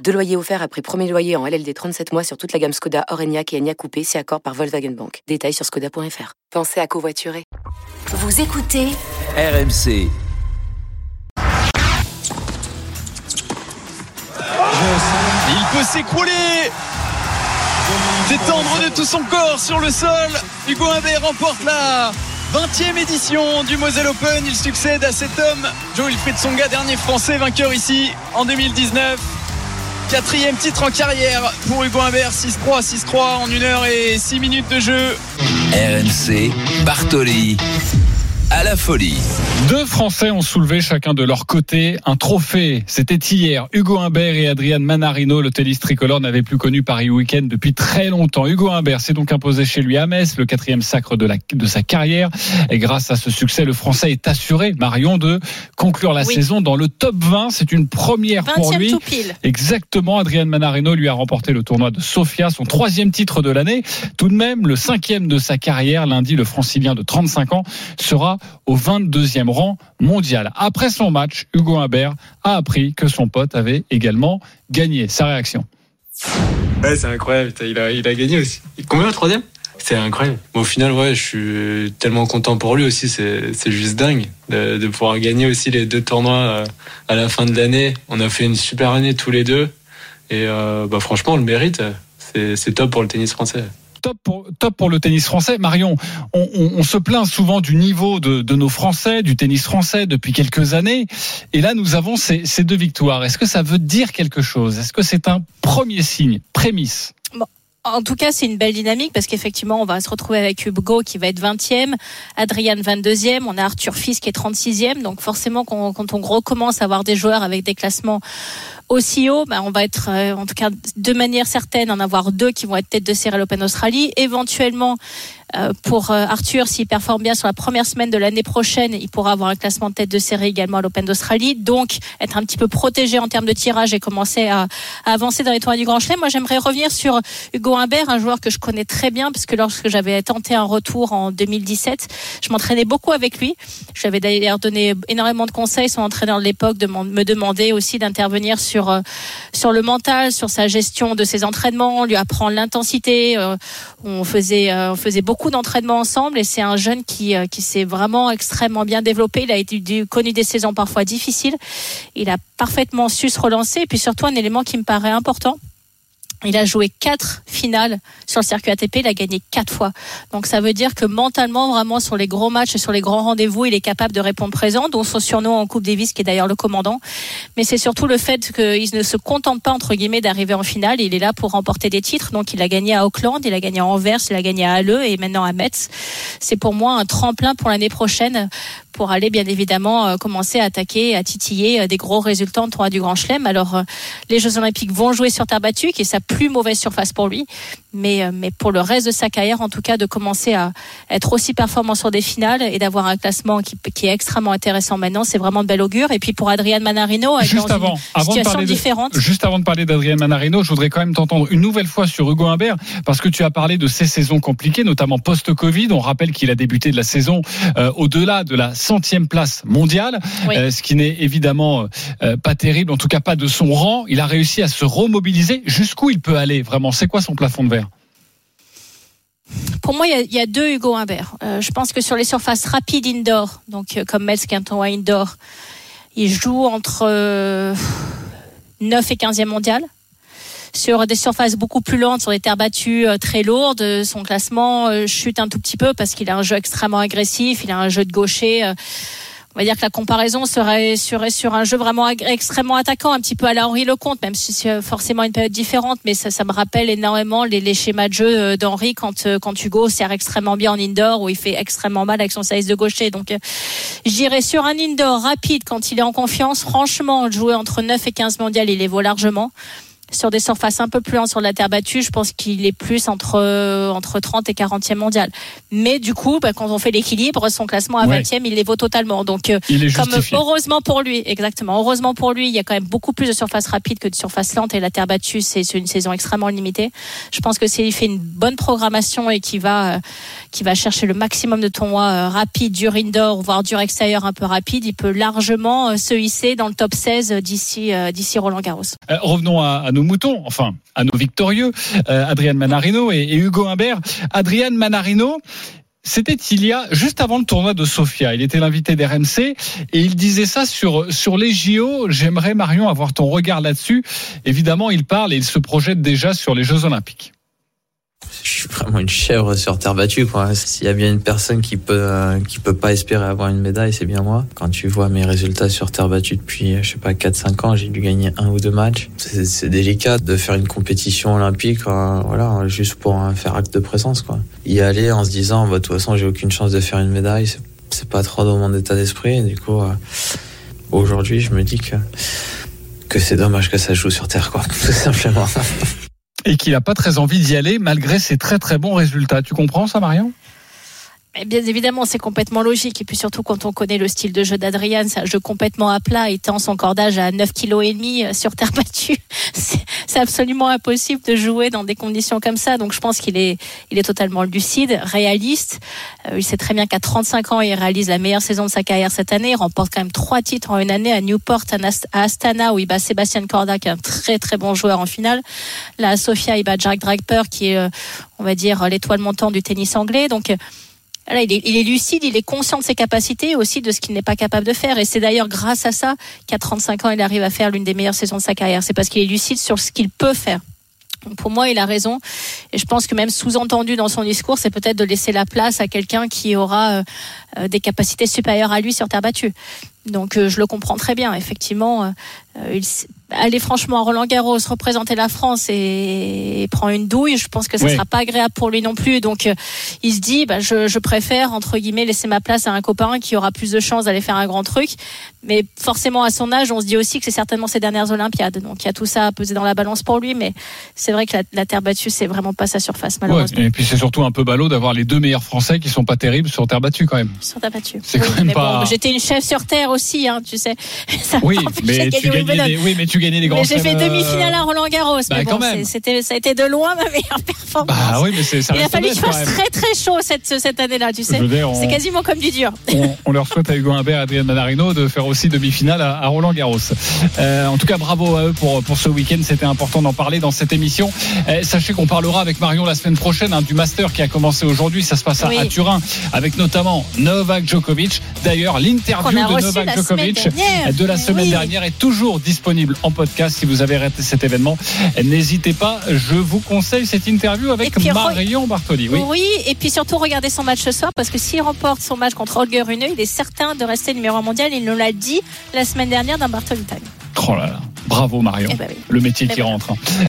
Deux loyers offerts après premier loyer en LLD 37 mois sur toute la gamme Skoda, Orenia et Enya Coupé, c'est accord par Volkswagen Bank. Détails sur skoda.fr. Pensez à covoiturer. Vous écoutez RMC. Il peut s'écrouler Détendre de tout son corps sur le sol. Hugo Humbert remporte la 20e édition du Moselle Open. Il succède à cet homme, Joe Wilfried Songa, dernier français vainqueur ici en 2019. Quatrième titre en carrière pour Hugo Humbert, 6-3, 6-3 en 1 heure et 6 minutes de jeu. RMC, Bartoli à la folie. Deux Français ont soulevé chacun de leur côté un trophée. C'était hier. Hugo Humbert et Adrian Manarino, le tennis tricolore, n'avaient plus connu Paris Week-end depuis très longtemps. Hugo Humbert s'est donc imposé chez lui à Metz, le quatrième sacre de, la, de sa carrière. Et grâce à ce succès, le Français est assuré, Marion, de conclure la saison dans le top 20. C'est une première pour lui. Tout pile. Exactement. Adrian Manarino lui a remporté le tournoi de Sofia, son troisième titre de l'année. Tout de même, le cinquième de sa carrière. Lundi, le francilien de 35 ans sera au 22e rang mondial. Après son match, Hugo Humbert a appris que son pote avait également gagné. Sa réaction Ouais, c'est incroyable. Il a, il a gagné aussi. Combien le troisième? C'est incroyable. Au final, ouais, je suis tellement content pour lui aussi. C'est juste dingue de, de, pouvoir gagner aussi les deux tournois euh, à la fin de l'année. On a fait une super année tous les deux. Et euh, bah, franchement, on le mérite. C'est top pour le tennis français top pour, top pour le tennis français. Marion, on, se plaint souvent du niveau de, nos Français, du tennis français depuis quelques années. Et là, nous avons ces, deux victoires. Est-ce que ça veut dire quelque chose? Est-ce que c'est un premier signe, prémisse? En tout cas, c'est une belle dynamique parce qu'effectivement, on va se retrouver avec Hugo qui va être 20e, Adrian 22e, on a Arthur Fils qui est 36e. Donc forcément, quand, quand on recommence à avoir des joueurs avec des classements aussi haut, bah, on va être, euh, en tout cas, de manière certaine, en avoir deux qui vont être tête de série à l'Open Australie. Éventuellement, euh, pour euh, Arthur, s'il performe bien sur la première semaine de l'année prochaine, il pourra avoir un classement de tête de série également à l'Open d'Australie. Donc, être un petit peu protégé en termes de tirage et commencer à, avancer dans les tournois du Grand Chelem. Moi, j'aimerais revenir sur Hugo Humbert, un joueur que je connais très bien, parce que lorsque j'avais tenté un retour en 2017, je m'entraînais beaucoup avec lui. Je lui avais d'ailleurs donné énormément de conseils. Son entraîneur de l'époque me demandait aussi d'intervenir sur, euh, sur le mental, sur sa gestion de ses entraînements, lui apprendre l'intensité. On faisait, on faisait beaucoup beaucoup d'entraînement ensemble et c'est un jeune qui, euh, s'est vraiment extrêmement bien développé. Il a connu des saisons parfois difficiles. Il a parfaitement su se relancer et puis surtout un élément qui me paraît important il a joué quatre finales sur le circuit ATP, il a gagné quatre fois. Donc ça veut dire que mentalement, vraiment sur les gros matchs et sur les grands rendez-vous, il est capable de répondre présent, dont son surnom en Coupe Davis, qui est d'ailleurs le commandant. Mais c'est surtout le fait qu'il ne se contente pas entre guillemets d'arriver en finale. Il est là pour remporter des titres. Donc il a gagné à Auckland, il a gagné à Anvers, il a gagné à Halle et maintenant à Metz. C'est pour moi un tremplin pour l'année prochaine pour aller bien évidemment euh, commencer à attaquer, à titiller euh, des gros résultats en tournoi du Grand Chelem. Alors euh, les Jeux Olympiques vont jouer sur terre battue, qui est plus mauvaise surface pour lui, mais mais pour le reste de sa carrière, en tout cas, de commencer à être aussi performant sur des finales et d'avoir un classement qui, qui, est extrêmement intéressant maintenant, c'est vraiment de bel augure. Et puis pour Adrian Manarino, juste dans avant, une avant situation de parler différente. De, juste avant de parler d'Adrian Manarino, je voudrais quand même t'entendre une nouvelle fois sur Hugo Humbert, parce que tu as parlé de ces saisons compliquées, notamment post-Covid. On rappelle qu'il a débuté de la saison euh, au-delà de la centième place mondiale, Oui. euh, ce qui n'est évidemment euh, pas terrible, en tout cas pas de son rang. Il a réussi à se remobiliser. Jusqu'où il peut aller vraiment C'est quoi son plafond de verre? Pour moi, il y a, deux Hugo Humbert. Euh, je pense que sur les surfaces rapides indoor, donc euh, comme Metz, Quinton indoor, il joue entre euh, 9 et 15e mondial. Sur des surfaces beaucoup plus lentes, sur des terres battues euh, très lourdes, euh, son classement chute un tout petit peu parce qu'il a un jeu extrêmement agressif, il a un jeu de gaucher. On va dire que la comparaison serait, sur un jeu vraiment extrêmement attaquant, un petit peu à la Henri Lecomte, même si c'est forcément une période différente, mais ça, ça me rappelle énormément les, les schémas de jeu euh, d'Henri quand, euh, quand Hugo sert extrêmement bien en indoor, où il fait extrêmement mal avec son service de gaucher. Donc, euh, j'irais sur un indoor rapide quand il est en confiance. Franchement, jouer entre 9 et 15 mondiales, il les vaut largement. Sur des surfaces un peu plus lentes sur la terre battue, je pense qu'il est plus entre entre 30 et 40e mondial. Mais du coup, bah, quand on fait l'équilibre, son classement à 20e, il les vaut totalement. Donc, euh, il comme heureusement pour lui, exactement. Heureusement pour lui, il y a quand même beaucoup plus de surfaces rapides que de surfaces lentes et la terre battue, c'est une saison extrêmement limitée. Je pense que s'il fait une bonne programmation et qu'il va, euh, va chercher le maximum de tournois euh, rapides, dur indoor, voire dur extérieur un peu rapide, il peut largement euh, se hisser dans le top 16 d'ici, euh, d'ici Roland Garros. Euh, revenons à, à nos moutons, enfin à nos victorieux, euh, Adrian Manarino et, Hugo Humbert. Adrian Manarino, c'était il y a juste avant le tournoi de Sofia. Il était l'invité d'RMC et il disait ça sur sur les JO. J'aimerais Marion avoir ton regard là-dessus. Évidemment, il parle et il se projette déjà sur les Jeux Olympiques. Je suis vraiment une chèvre sur terre battue, quoi. S'il y a bien une personne qui peut, euh, qui peut pas espérer avoir une médaille, c'est bien moi. Quand tu vois mes résultats sur terre battue depuis, je sais pas, 4-5 ans, j'ai dû gagner un ou deux matchs. C'est délicat de faire une compétition olympique, euh, voilà, juste pour euh, faire acte de présence, quoi. Y aller en se disant, bah, de toute façon, j'ai aucune chance de faire une médaille, c'est- pas trop dans mon état d'esprit. Du coup, euh, aujourd'hui, je me dis que, que c'est dommage que ça joue sur terre, quoi. Tout simplement. Et qu'il n'a pas très envie d'y aller malgré ses très très bons résultats. Tu comprends ça, Marion? Mais bien évidemment, c'est complètement logique. Et puis surtout, quand on connaît le style de jeu d'Adrian, c'est un jeu complètement à plat. Tend son cordage à 9 kg sur terre battue. C'est absolument impossible de jouer dans des conditions comme ça. Donc je pense qu'il est, il est totalement lucide, réaliste. Euh, il sait très bien qu'à 35 ans, il réalise la meilleure saison de sa carrière cette année. Il remporte quand même trois titres en une année à Newport, à Astana, où il bat Sébastien Corda, qui est un très très bon joueur en finale. Là, à Sofia, il bat Jack Draper, qui est, euh, on va dire, l'étoile montante du tennis anglais. Donc voilà, il, est, il est lucide, il est conscient de ses capacités et aussi de ce qu'il n'est pas capable de faire. Et c'est d'ailleurs grâce à ça qu'à 35 ans, il arrive à faire l'une des meilleures saisons de sa carrière. C'est parce qu'il est lucide sur ce qu'il peut faire. Pour moi, il a raison. Et je pense que même sous-entendu dans son discours, c'est peut-être de laisser la place à quelqu'un qui aura euh, euh, des capacités supérieures à lui sur terre battue. Donc euh, je le comprends très bien. Effectivement, euh, euh, il aller franchement à Roland Garros, représenter la France et, et prend une douille, je pense que ça Oui. sera pas agréable pour lui non plus. Donc euh, il se dit, bah, je, je préfère entre guillemets laisser ma place à un copain qui aura plus de chances d'aller faire un grand truc. Mais forcément à son âge, on se dit aussi que c'est certainement ses dernières Olympiades. Donc il y a tout ça à peser dans la balance pour lui. Mais c'est vrai que la, la terre battue, c'est vraiment pas sa surface malheureusement. Ouais, Et puis c'est surtout un peu ballot d'avoir les deux meilleurs Français qui sont pas terribles sur terre battue quand même. Sur terre battue. C'est quand même pas- bon, j'étais une chef sur terre aussi, hein, tu sais. Ça Oui, mais tu des, oui, mais tu gagnais des grands j'ai fait chelems, euh, demi-finale à Roland Garros. bah, mais bon, c'était, ça a été de loin ma meilleure performance. Bah oui, mais c'est ça Il a fallu qu'il fasse très très chaud cette, cette année-là, tu sais. On- C'est quasiment comme du dur. on, on leur souhaite à Hugo Humbert et Adrien Manarino de faire aussi demi-finale à, à Roland Garros. Euh, en tout cas, bravo à eux pour, pour ce week-end. C'était important d'en parler dans cette émission. Euh, sachez qu'on parlera avec Marion la semaine prochaine hein, du Master qui a commencé aujourd'hui. Ça se passe à, Oui. à Turin avec notamment Novak Djokovic. D'ailleurs, l'interview de Novak Djokovic de la semaine Oui. dernière est toujours disponible en podcast. Si vous avez raté cet événement, n'hésitez pas. Je vous conseille cette interview avec puis, Marion Bartoli. Oui. Oui. et puis surtout regardez son match ce soir parce que s'il remporte son match contre Holger Rune, il est certain de rester numéro un mondial. Il nous l'a dit la semaine dernière dans Bartoli Time. Oh là là. Bravo Marion. Eh ben oui. Le métier Et qui voilà. rentre. hein.